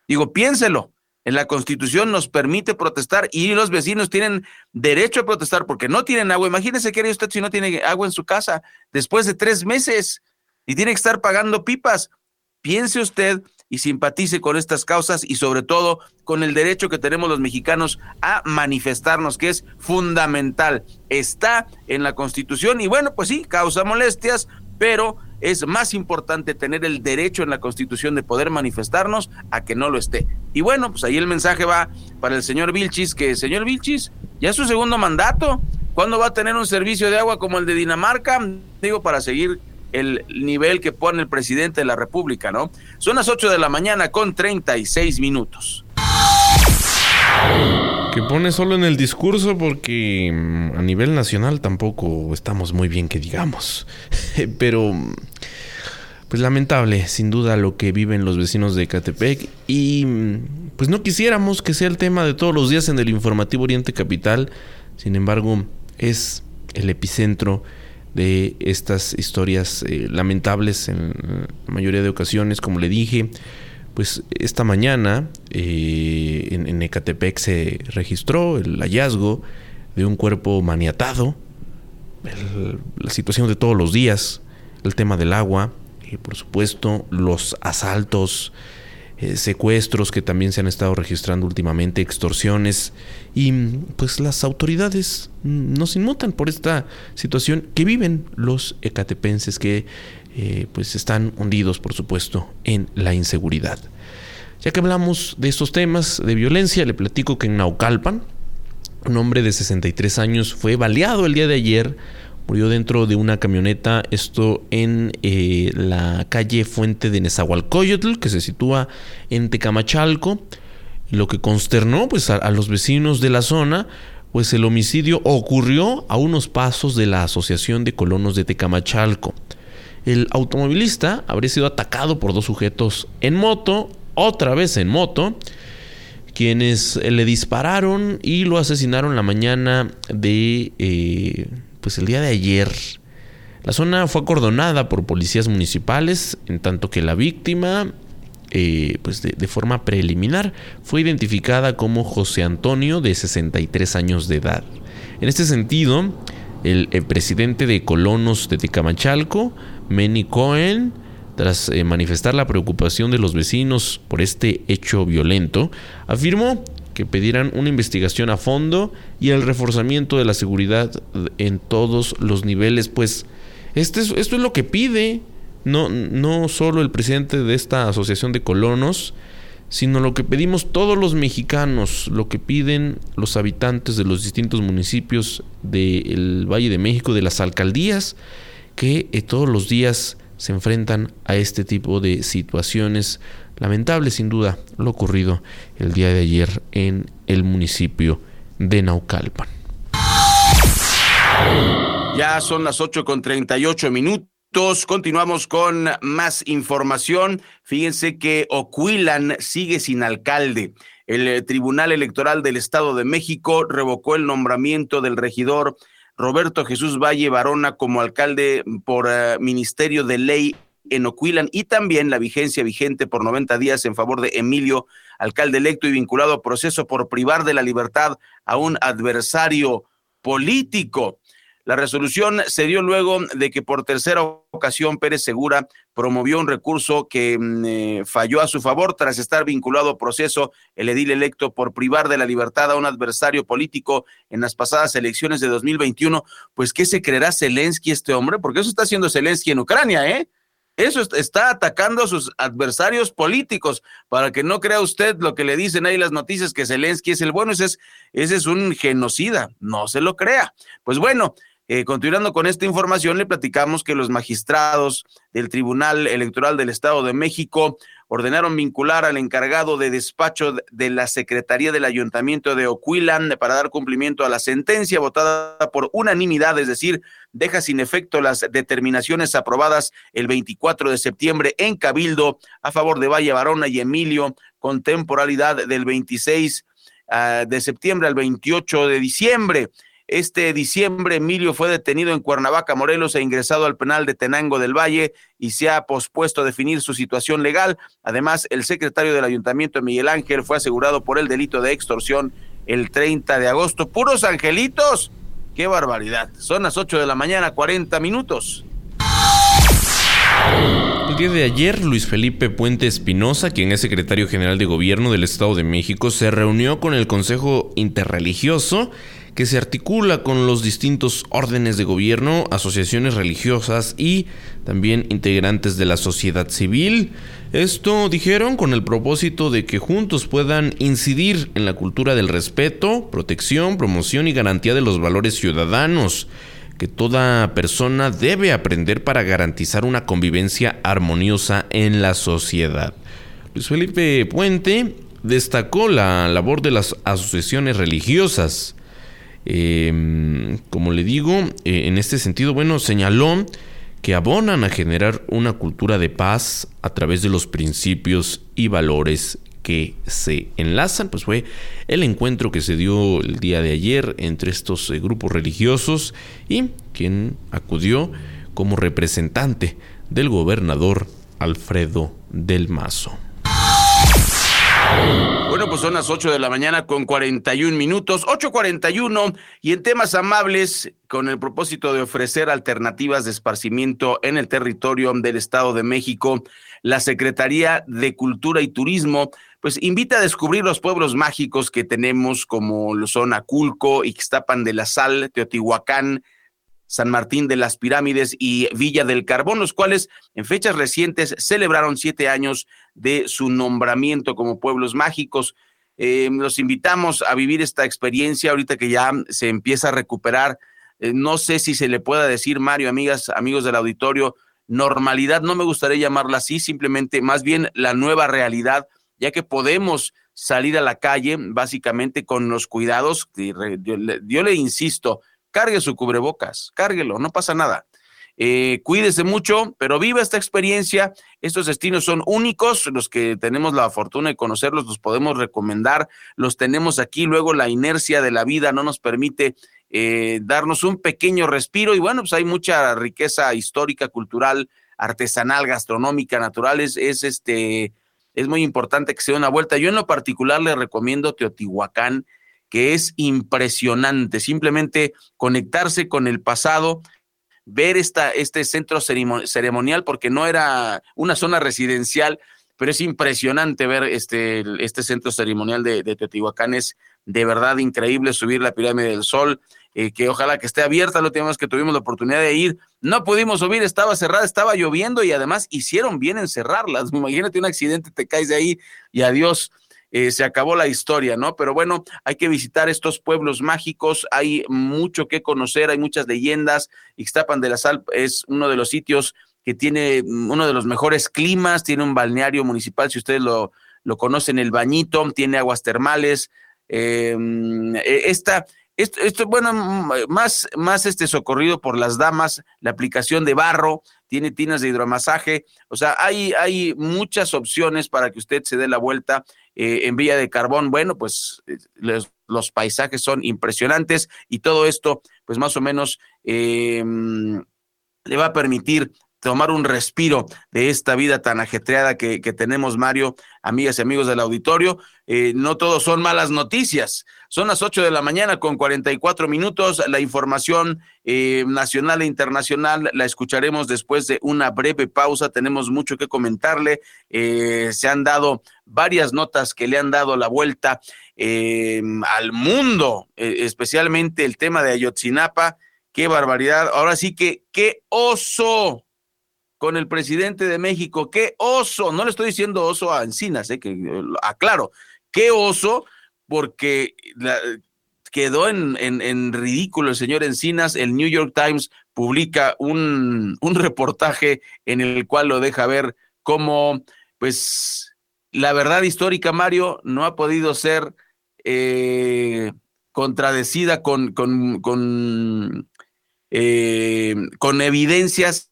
Digo, piénselo. En la Constitución nos permite protestar y los vecinos tienen derecho a protestar porque no tienen agua. Imagínese haría usted si no tiene agua en su casa después de tres meses y tiene que estar pagando pipas. Piense usted y simpatice con estas causas y sobre todo con el derecho que tenemos los mexicanos a manifestarnos, que es fundamental. Está en la Constitución y bueno, pues sí, causa molestias, pero es más importante tener el derecho en la Constitución de poder manifestarnos a que no lo esté. Y bueno, pues ahí el mensaje va para el señor Vilchis, que señor Vilchis, ya es su segundo mandato. ¿Cuándo va a tener un servicio de agua como el de Dinamarca? Digo, para seguir el nivel que pone el presidente de la República, ¿no? Son las 8 de la mañana con 36 minutos. Que pone solo en el discurso porque mm, a nivel nacional tampoco estamos muy bien que digamos. Pero pues lamentable, sin duda, lo que viven los vecinos de Catepec. Y mm, pues no quisiéramos que sea el tema de todos los días en el informativo Oriente Capital. Sin embargo, es el epicentro de estas historias eh, lamentables en la mayoría de ocasiones, como le dije. Pues esta mañana eh, en, Ecatepec se registró el hallazgo de un cuerpo maniatado, la situación de todos los días, el tema del agua, y por supuesto los asaltos, eh, secuestros que también se han estado registrando últimamente, extorsiones, y pues las autoridades no se inmutan por esta situación que viven los ecatepenses que eh, pues están hundidos, por supuesto, en la inseguridad. Ya que hablamos de estos temas de violencia, le platico que en Naucalpan, un hombre de 63 años fue baleado el día de ayer murió dentro de una camioneta, esto en eh, la calle Fuente de Nezahualcóyotl, que se sitúa en Tecamachalco. Lo que consternó pues, a, los vecinos de la zona, pues el homicidio ocurrió a unos pasos de la Asociación de Colonos de Tecamachalco. El automovilista habría sido atacado por dos sujetos en moto, otra vez en moto, quienes le dispararon y lo asesinaron la mañana de eh, pues el día de ayer la zona fue acordonada por policías municipales, en tanto que la víctima, eh, pues de, forma preliminar, fue identificada como José Antonio, de 63 años de edad. En este sentido, el, presidente de Colonos de Tecamachalco, Manny Cohen, tras eh, manifestar la preocupación de los vecinos por este hecho violento, afirmó que pidieran una investigación a fondo y el reforzamiento de la seguridad en todos los niveles, pues este esto es lo que pide no, no solo el presidente de esta asociación de colonos, sino lo que pedimos todos los mexicanos, lo que piden los habitantes de los distintos municipios del Valle de México, de las alcaldías, que eh, todos los días se enfrentan a este tipo de situaciones Lamentable sin duda lo ocurrido el día de ayer en el municipio de Naucalpan. Ya son las 8 con 38 minutos. Continuamos con más información. Fíjense que Ocuilan sigue sin alcalde. El eh, Tribunal Electoral del Estado de México revocó el nombramiento del regidor Roberto Jesús Valle Barona como alcalde por eh, Ministerio de Ley en Oquilan y también la vigencia vigente por 90 días en favor de Emilio, alcalde electo y vinculado a proceso por privar de la libertad a un adversario político. La resolución se dio luego de que por tercera ocasión Pérez Segura promovió un recurso que mm, eh, falló a su favor tras estar vinculado a proceso el edil electo por privar de la libertad a un adversario político en las pasadas elecciones de 2021. Pues, ¿qué se creerá Zelensky este hombre? Porque eso está haciendo Zelensky en Ucrania, ¿eh? Eso está atacando a sus adversarios políticos, para que no crea usted lo que le dicen ahí las noticias que Zelensky es el bueno, ese es, ese es un genocida, no se lo crea. Pues bueno, eh, continuando con esta información, le platicamos que los magistrados del Tribunal Electoral del Estado de México ordenaron vincular al encargado de despacho de la Secretaría del Ayuntamiento de Oquilan para dar cumplimiento a la sentencia votada por unanimidad, es decir, deja sin efecto las determinaciones aprobadas el 24 de septiembre en Cabildo a favor de Valle Barona y Emilio con temporalidad del 26 ah, de septiembre al 28 de diciembre. Este diciembre, Emilio fue detenido en Cuernavaca, Morelos, e ingresado al penal de Tenango del Valle y se ha pospuesto a definir su situación legal. Además, el secretario del ayuntamiento, Miguel Ángel, fue asegurado por el delito de extorsión el 30 de agosto. ¡Puros angelitos! ¡Qué barbaridad! Son las 8 de la mañana, 40 minutos. El día de ayer, Luis Felipe Puente Espinosa, quien es secretario general de gobierno del Estado de México, se reunió con el Consejo Interreligioso que se articula con los distintos órdenes de gobierno, asociaciones religiosas y también integrantes de la sociedad civil. Esto dijeron con el propósito de que juntos puedan incidir en la cultura del respeto, protección, promoción y garantía de los valores ciudadanos que toda persona debe aprender para garantizar una convivencia armoniosa en la sociedad. Luis Felipe Puente destacó la labor de las asociaciones religiosas. Em, como le digo, eh, en este sentido, bueno, señaló que abonan a generar una cultura de paz a través de los principios y valores que se enlazan, pues fue el encuentro que se dio el día de ayer entre estos eh, grupos religiosos y quien acudió como representante del gobernador Alfredo del Mazo. Bueno, pues son las 8 de la mañana con 41 minutos, 8.41, y en temas amables, con el propósito de ofrecer alternativas de esparcimiento en el territorio del Estado de México, la Secretaría de Cultura y Turismo pues invita a descubrir los pueblos mágicos que tenemos, como lo son Aculco, Ixtapan de la Sal, Teotihuacán, San Martín de las Pirámides y Villa del Carbón, los cuales en fechas recientes celebraron siete años de su nombramiento como pueblos mágicos. Eh, los invitamos a vivir esta experiencia ahorita que ya se empieza a recuperar. Eh, no sé si se le pueda decir, Mario, amigas, amigos del auditorio, normalidad, no me gustaría llamarla así, simplemente más bien la nueva realidad ya que podemos salir a la calle básicamente con los cuidados. Yo le, insisto, cargue su cubrebocas, cárguelo, no pasa nada. Eh, cuídese mucho, pero viva esta experiencia. Estos destinos son únicos, los que tenemos la fortuna de conocerlos, los podemos recomendar, los tenemos aquí, luego la inercia de la vida no nos permite eh, darnos un pequeño respiro y bueno, pues hay mucha riqueza histórica, cultural, artesanal, gastronómica, natural, es este es muy importante que se dé una vuelta. Yo en lo particular le recomiendo Teotihuacán, que es impresionante, simplemente conectarse con el pasado, ver esta, este centro ceremonial, porque no era una zona residencial, pero es impresionante ver este, este centro ceremonial de, Teotihuacán, es de verdad increíble subir la pirámide del sol, eh, que ojalá que esté abierta, lo tenemos que tuvimos la oportunidad de ir, no pudimos subir, estaba cerrada, estaba lloviendo y además hicieron bien en cerrarlas. Imagínate un accidente, te caes de ahí y adiós. Eh, se acabó la historia, ¿no? Pero bueno, hay que visitar estos pueblos mágicos, hay mucho que conocer, hay muchas leyendas. Ixtapan de la Sal es uno de los sitios que tiene uno de los mejores climas, tiene un balneario municipal, si ustedes lo, lo conocen, el Bañito, tiene aguas termales. Eh, esta, esto, bueno, más, más este socorrido por las damas, la aplicación de barro, tiene tinas de hidromasaje, o sea, hay, hay muchas opciones para que usted se dé la vuelta eh, en Villa de Carbón. Bueno, pues eh, los, paisajes son impresionantes y todo esto, pues más o menos em, le va a permitir tomar un respiro de esta vida tan ajetreada que, tenemos, Mario, amigas y amigos del auditorio. Eh, no todos son malas noticias. Son las 8 de la mañana con 44 minutos. La información eh, nacional e internacional la escucharemos después de una breve pausa. Tenemos mucho que comentarle. Eh, se han dado varias notas que le han dado la vuelta al mundo, especialmente el tema de Ayotzinapa. Qué barbaridad. Ahora sí que, qué oso con el presidente de México. Qué oso, no le estoy diciendo oso a Encinas, eh, que aclaro, qué oso, porque quedó en, ridículo el señor Encinas. El New York Times publica un, reportaje en el cual lo deja ver cómo, pues, la verdad histórica, Mario, no ha podido ser eh, contradecida con, con, con, eh, con evidencias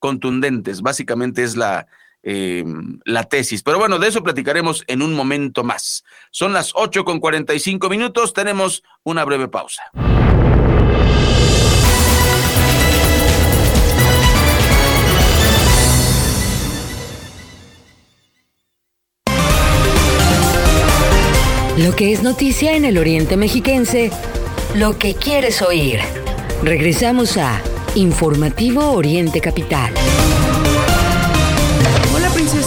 contundentes. Básicamente es la, eh, la tesis. Pero bueno, de eso platicaremos en un momento más. Son las 8 con 45 minutos, tenemos una breve pausa. Lo que es noticia en el Oriente Mexiquense, lo que quieres oír. Regresamos a Informativo Oriente Capital.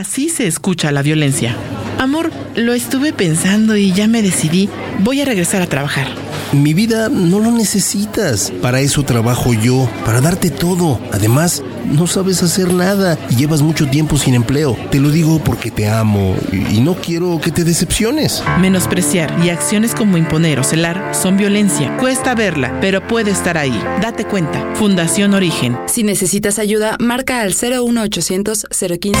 Así se escucha la violencia. Amor, lo estuve pensando y ya me decidí. Voy a regresar a trabajar. Mi vida no lo necesitas. Para eso trabajo yo, para darte todo. Además, no sabes hacer nada y llevas mucho tiempo sin empleo. Te lo digo porque te amo y no quiero que te decepciones. Menospreciar y acciones como imponer o celar son violencia. Cuesta verla, pero puede estar ahí. Date cuenta. Fundación Origen. Si necesitas ayuda, marca al 01800 015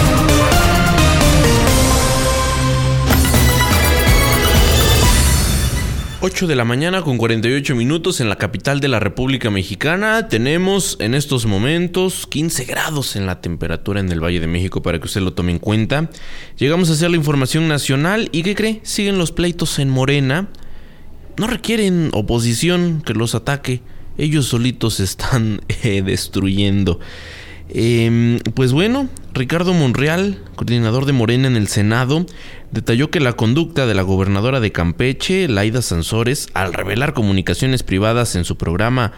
8 de la mañana con 48 minutos en la capital de la República Mexicana. Tenemos en estos momentos 15 grados en la temperatura en el Valle de México para que usted lo tome en cuenta. Llegamos a hacer la información nacional y ¿qué cree? Siguen los pleitos en Morena. No requieren oposición que los ataque. Ellos solitos se están eh, destruyendo. Em, pues bueno, Ricardo Monreal, coordinador de Morena en el Senado, detalló que la conducta de la gobernadora de Campeche, Laida Sansores, al revelar comunicaciones privadas en su programa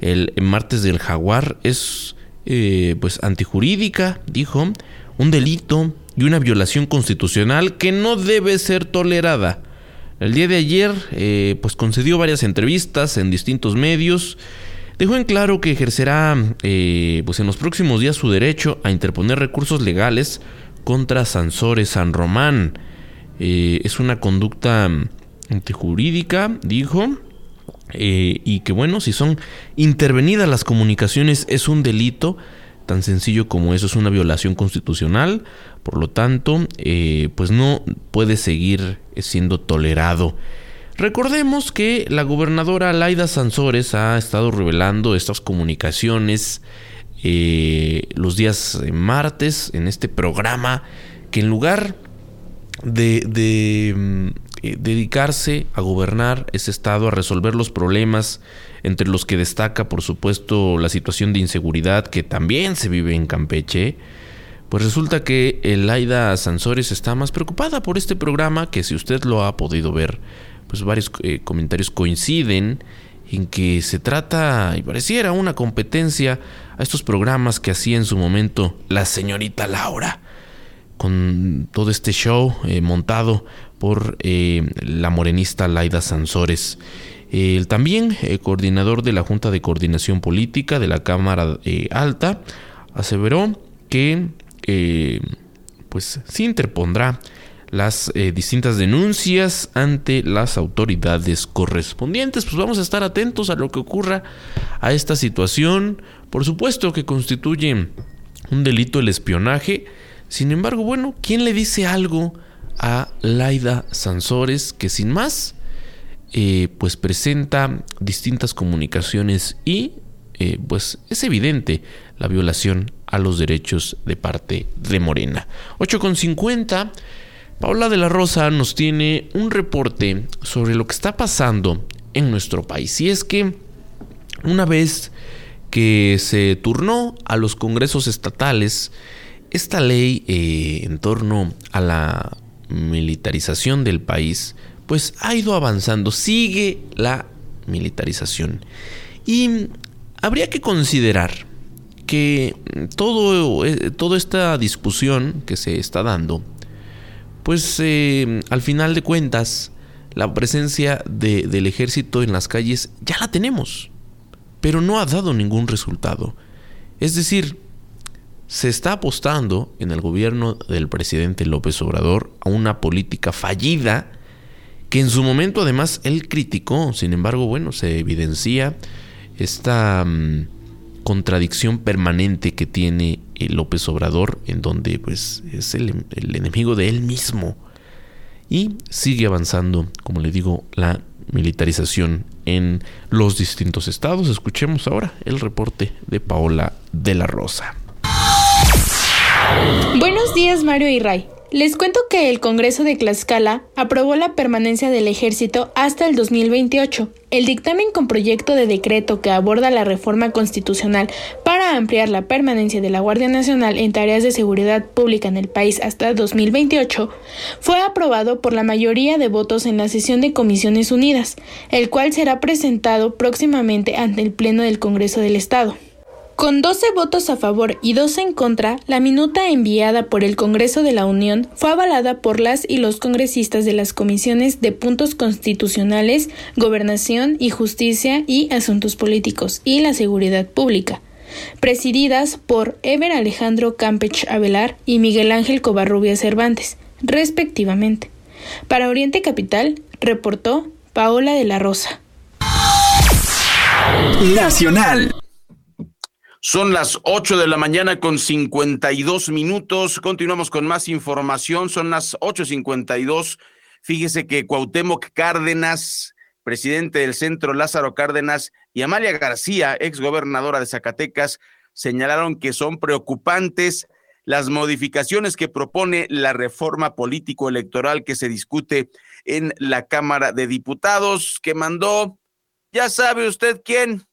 el martes del Jaguar es eh, pues antijurídica, dijo, un delito y una violación constitucional que no debe ser tolerada. El día de ayer eh, pues concedió varias entrevistas en distintos medios Dejó en claro que ejercerá eh, pues en los próximos días su derecho a interponer recursos legales contra Sansores San Román. Eh, es una conducta antijurídica, dijo, eh, y que bueno, si son intervenidas las comunicaciones es un delito tan sencillo como eso, es una violación constitucional, por lo tanto, pues no puede seguir siendo tolerado. Recordemos que la gobernadora Laida Sansores ha estado revelando estas comunicaciones eh, los días martes en este programa que en lugar de, mm, dedicarse a gobernar ese estado, a resolver los problemas, entre los que destaca por supuesto la situación de inseguridad que también se vive en Campeche, pues resulta que Laida Sansores está más preocupada por este programa que si usted lo ha podido ver pues varios eh, comentarios coinciden en que se trata y pareciera una competencia a estos programas que hacía en su momento la señorita Laura con todo este show eh, montado por eh, la morenista Laida Sansores. El también coordinador de la Junta de Coordinación Política de la Cámara Alta aseveró que pues se interpondrá las eh, distintas denuncias ante las autoridades correspondientes. Pues vamos a estar atentos a lo que ocurra a esta situación. Por supuesto que constituye un delito el espionaje. Sin embargo, bueno, ¿quién le dice algo a Laida Sansores que sin más, eh, pues presenta distintas comunicaciones y eh, pues es evidente la violación a los derechos de parte de Morena. 8.50 Paula de la Rosa nos tiene un reporte sobre lo que está pasando en nuestro país. Y es que una vez que se turnó a los congresos estatales esta ley eh, en torno a la militarización del país, pues ha ido avanzando, sigue la militarización. Y habría que considerar que todo, eh, toda esta discusión que se está dando, pues eh, al final de cuentas, la presencia del ejército en las calles ya la tenemos, pero no ha dado ningún resultado. Es decir, se está apostando en el gobierno del presidente López Obrador a una política fallida que en su momento además él criticó. Sin embargo, bueno, se evidencia esta mm, contradicción permanente que tiene López Obrador en donde pues es el, el enemigo de él mismo. Y sigue avanzando, como le digo, la militarización en los distintos estados. Escuchemos ahora el reporte de Paola de la Rosa. Buenos días Mario y Ray. Les cuento que el Congreso de Tlaxcala aprobó la permanencia del ejército hasta el 2028. El dictamen con proyecto de decreto que aborda la reforma constitucional para ampliar la permanencia de la Guardia Nacional en tareas de seguridad pública en el país hasta 2028 fue aprobado por la mayoría de votos en la sesión de Comisiones Unidas, el cual será presentado próximamente ante el Pleno del Congreso del Estado. Con 12 votos a favor y 2 en contra, la minuta enviada por el Congreso de la Unión fue avalada por las y los congresistas de las comisiones de puntos constitucionales, gobernación y justicia y asuntos políticos y la seguridad pública, presididas por Ever Alejandro Campech Avelar y Miguel Ángel Covarrubia Cervantes, respectivamente. Para Oriente Capital, reportó Paola de la Rosa. Nacional. Son las 8 de la mañana con 52 minutos. Continuamos con más información. Son las 8.52. Fíjese que Cuauhtémoc Cárdenas, presidente del Centro Lázaro Cárdenas, y Amalia García, exgobernadora de Zacatecas, señalaron que son preocupantes las modificaciones que propone la reforma político-electoral que se discute en la Cámara de Diputados, que mandó, ya sabe usted quién,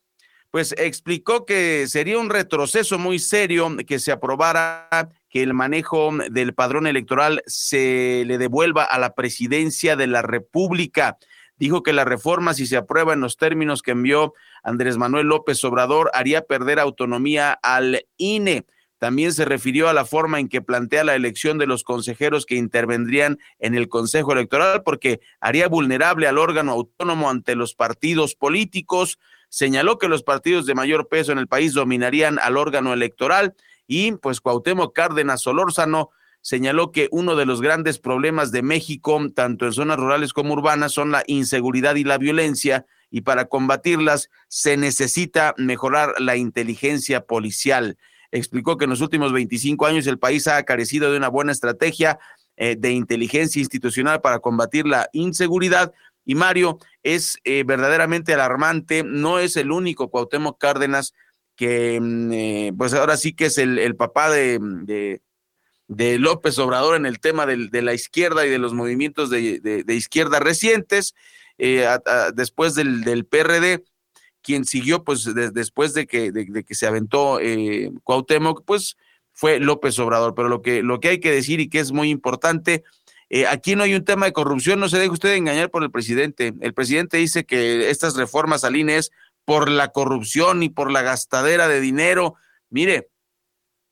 pues explicó que sería un retroceso muy serio que se aprobara que el manejo del padrón electoral se le devuelva a la presidencia de la República. Dijo que la reforma, si se aprueba en los términos que envió Andrés Manuel López Obrador, haría perder autonomía al INE. También se refirió a la forma en que plantea la elección de los consejeros que intervendrían en el Consejo Electoral, porque haría vulnerable al órgano autónomo ante los partidos políticos señaló que los partidos de mayor peso en el país dominarían al órgano electoral y pues Cuauhtémoc Cárdenas Solórzano señaló que uno de los grandes problemas de México, tanto en zonas rurales como urbanas, son la inseguridad y la violencia y para combatirlas se necesita mejorar la inteligencia policial. Explicó que en los últimos 25 años el país ha carecido de una buena estrategia eh, de inteligencia institucional para combatir la inseguridad y Mario, es eh, verdaderamente alarmante, no es el único Cuauhtémoc Cárdenas que, mm, eh, pues ahora sí que es el, papá de, de, López Obrador en el tema de la izquierda y de los movimientos de, izquierda recientes, eh, después del, del, PRD, quien siguió, pues después de que, de, que se aventó Cuauhtémoc, pues fue López Obrador. Pero lo que, lo que hay que decir y que es muy importante eh, aquí no hay un tema de corrupción, no se deje usted engañar por el presidente. El presidente dice que estas reformas al INE es por la corrupción y por la gastadera de dinero. Mire,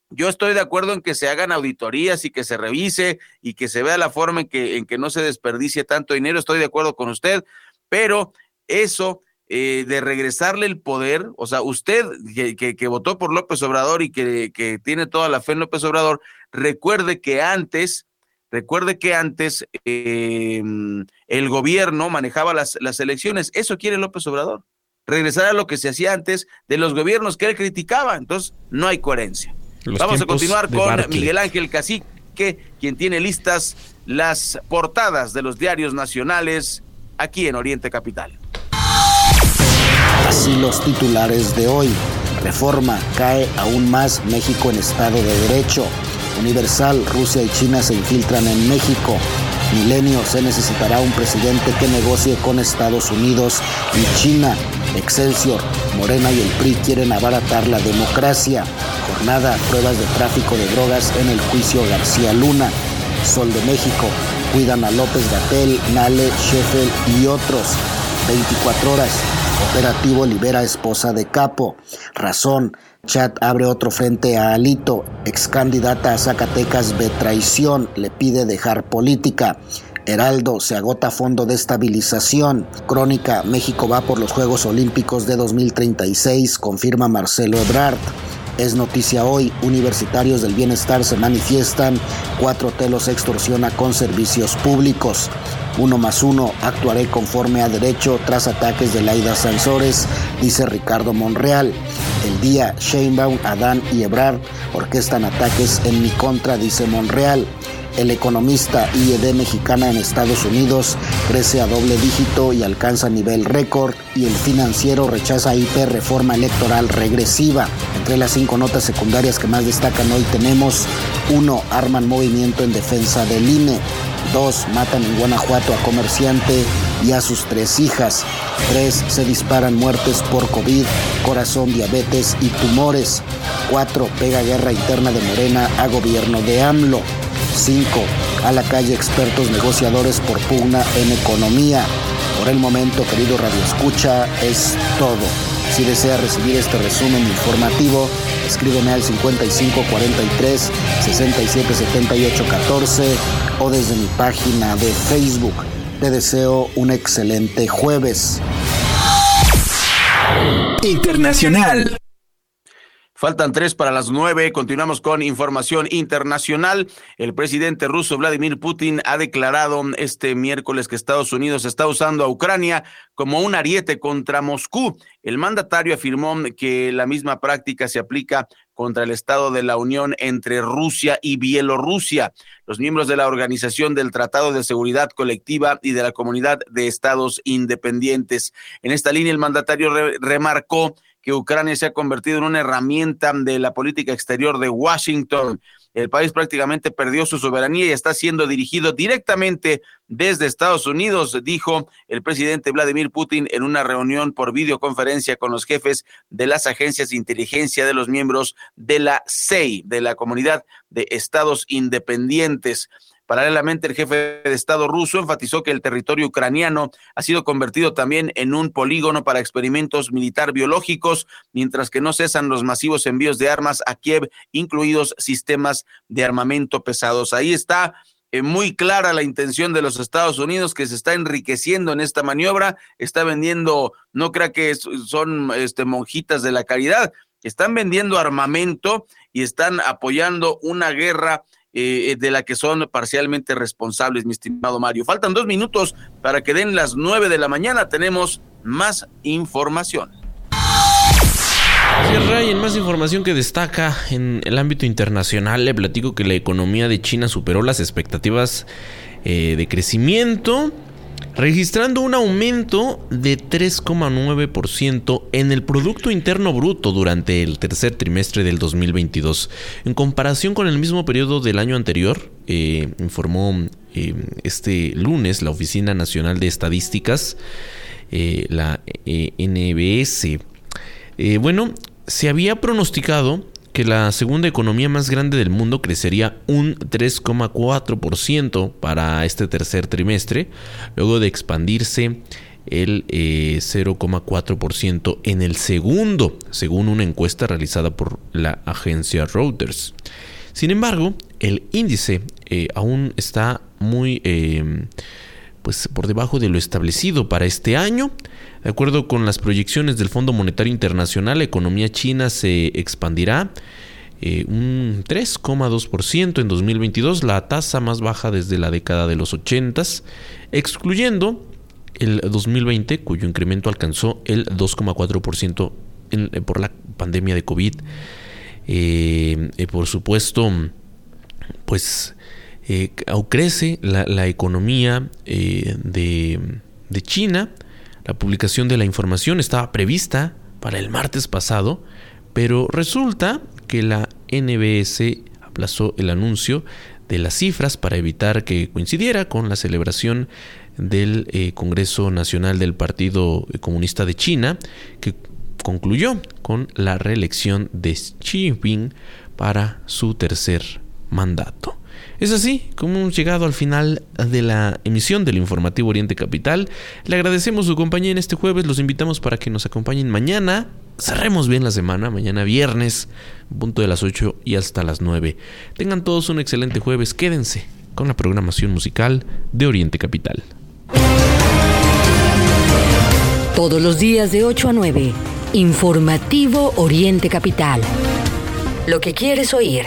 yo estoy de acuerdo en que se hagan auditorías y que se revise y que se vea la forma en que, en que no se desperdicie tanto dinero, estoy de acuerdo con usted, pero eso eh, de regresarle el poder, o sea, usted que, que, votó por López Obrador y que, que tiene toda la fe en López Obrador, recuerde que antes Recuerde que antes em, el gobierno manejaba las, las elecciones. Eso quiere López Obrador. Regresar a lo que se hacía antes de los gobiernos que él criticaba. Entonces, no hay coherencia. Vamos a continuar con Miguel Ángel Cacique, quien tiene listas las portadas de los diarios nacionales aquí en Oriente Capital. Así los titulares de hoy. Reforma cae aún más México en Estado de Derecho. Universal, Rusia y China se infiltran en México. Milenio se necesitará un presidente que negocie con Estados Unidos y China. Excelsior, Morena y el PRI quieren abaratar la democracia. Jornada, pruebas de tráfico de drogas en el juicio García Luna. Sol de México, cuidan a López Gatel, Nale, Sheffel y otros. 24 horas, operativo libera esposa de capo. Razón, Chat abre otro frente a Alito, ex candidata a Zacatecas ve traición, le pide dejar política. Heraldo, se agota fondo de estabilización. Crónica, México va por los Juegos Olímpicos de 2036, confirma Marcelo Ebrard. Es noticia hoy, universitarios del bienestar se manifiestan, cuatro telos extorsiona con servicios públicos. Uno más uno, actuaré conforme a derecho tras ataques de Laida Sansores, dice Ricardo Monreal. El día, Sheinbaum, Adán y Ebrard orquestan ataques en mi contra, dice Monreal. El economista IED mexicana en Estados Unidos crece a doble dígito y alcanza nivel récord y el financiero rechaza hiper reforma electoral regresiva. Entre las cinco notas secundarias que más destacan hoy tenemos 1. Arman movimiento en defensa del INE. 2. Matan en Guanajuato a comerciante y a sus tres hijas. 3. Se disparan muertes por COVID, corazón, diabetes y tumores. 4. Pega guerra interna de Morena a gobierno de AMLO. 5. A la calle expertos negociadores por pugna en economía. Por el momento, querido Radio Escucha, es todo. Si desea recibir este resumen informativo, escríbeme al 5543 6778 14 o desde mi página de Facebook. Te deseo un excelente jueves. Internacional. Faltan tres para las nueve. Continuamos con información internacional. El presidente ruso Vladimir Putin ha declarado este miércoles que Estados Unidos está usando a Ucrania como un ariete contra Moscú. El mandatario afirmó que la misma práctica se aplica contra el Estado de la Unión entre Rusia y Bielorrusia. Los miembros de la Organización del Tratado de Seguridad Colectiva y de la Comunidad de Estados Independientes. En esta línea, el mandatario remarcó que Ucrania se ha convertido en una herramienta de la política exterior de Washington. El país prácticamente perdió su soberanía y está siendo dirigido directamente desde Estados Unidos, dijo el presidente Vladimir Putin en una reunión por videoconferencia con los jefes de las agencias de inteligencia de los miembros de la CEI, de la Comunidad de Estados Independientes. Paralelamente, el jefe de Estado ruso enfatizó que el territorio ucraniano ha sido convertido también en un polígono para experimentos militar biológicos, mientras que no cesan los masivos envíos de armas a Kiev, incluidos sistemas de armamento pesados. Ahí está eh, muy clara la intención de los Estados Unidos que se está enriqueciendo en esta maniobra, está vendiendo, no crea que son este, monjitas de la caridad, están vendiendo armamento y están apoyando una guerra eh, de la que son parcialmente responsables, mi estimado Mario. Faltan dos minutos para que den las nueve de la mañana. Tenemos más información. Ray, en más información que destaca en el ámbito internacional, le platico que la economía de China superó las expectativas eh, de crecimiento registrando un aumento de 3,9% en el Producto Interno Bruto durante el tercer trimestre del 2022. En comparación con el mismo periodo del año anterior, eh, informó eh, este lunes la Oficina Nacional de Estadísticas, eh, la NBS. bueno, se había pronosticado que la segunda economía más grande del mundo crecería un 3,4% para este tercer trimestre, luego de expandirse el 0,4% eh, en el segundo, según una encuesta realizada por la agencia Reuters. Sin embargo, el índice eh, aún está muy eh, pues, por debajo de lo establecido para este año. De acuerdo con las proyecciones del Fondo Monetario Internacional, la economía china se expandirá eh, un 3,2% en 2022, la tasa más baja desde la década de los 80, excluyendo el 2020, cuyo incremento alcanzó el 2,4% eh, por la pandemia de COVID. Eh, por supuesto, pues crece la, economía de, de China la publicación de la información estaba prevista para el martes pasado, pero resulta que la NBS aplazó el anuncio de las cifras para evitar que coincidiera con la celebración del eh, Congreso Nacional del Partido Comunista de China, que concluyó con la reelección de Xi Jinping para su tercer mandato. Es así como hemos llegado al final de la emisión del informativo Oriente Capital. Le agradecemos su compañía en este jueves. Los invitamos para que nos acompañen mañana. Cerremos bien la semana, mañana viernes, punto de las 8 y hasta las 9. Tengan todos un excelente jueves. Quédense con la programación musical de Oriente Capital. Todos los días de 8 a 9. Informativo Oriente Capital. Lo que quieres oír.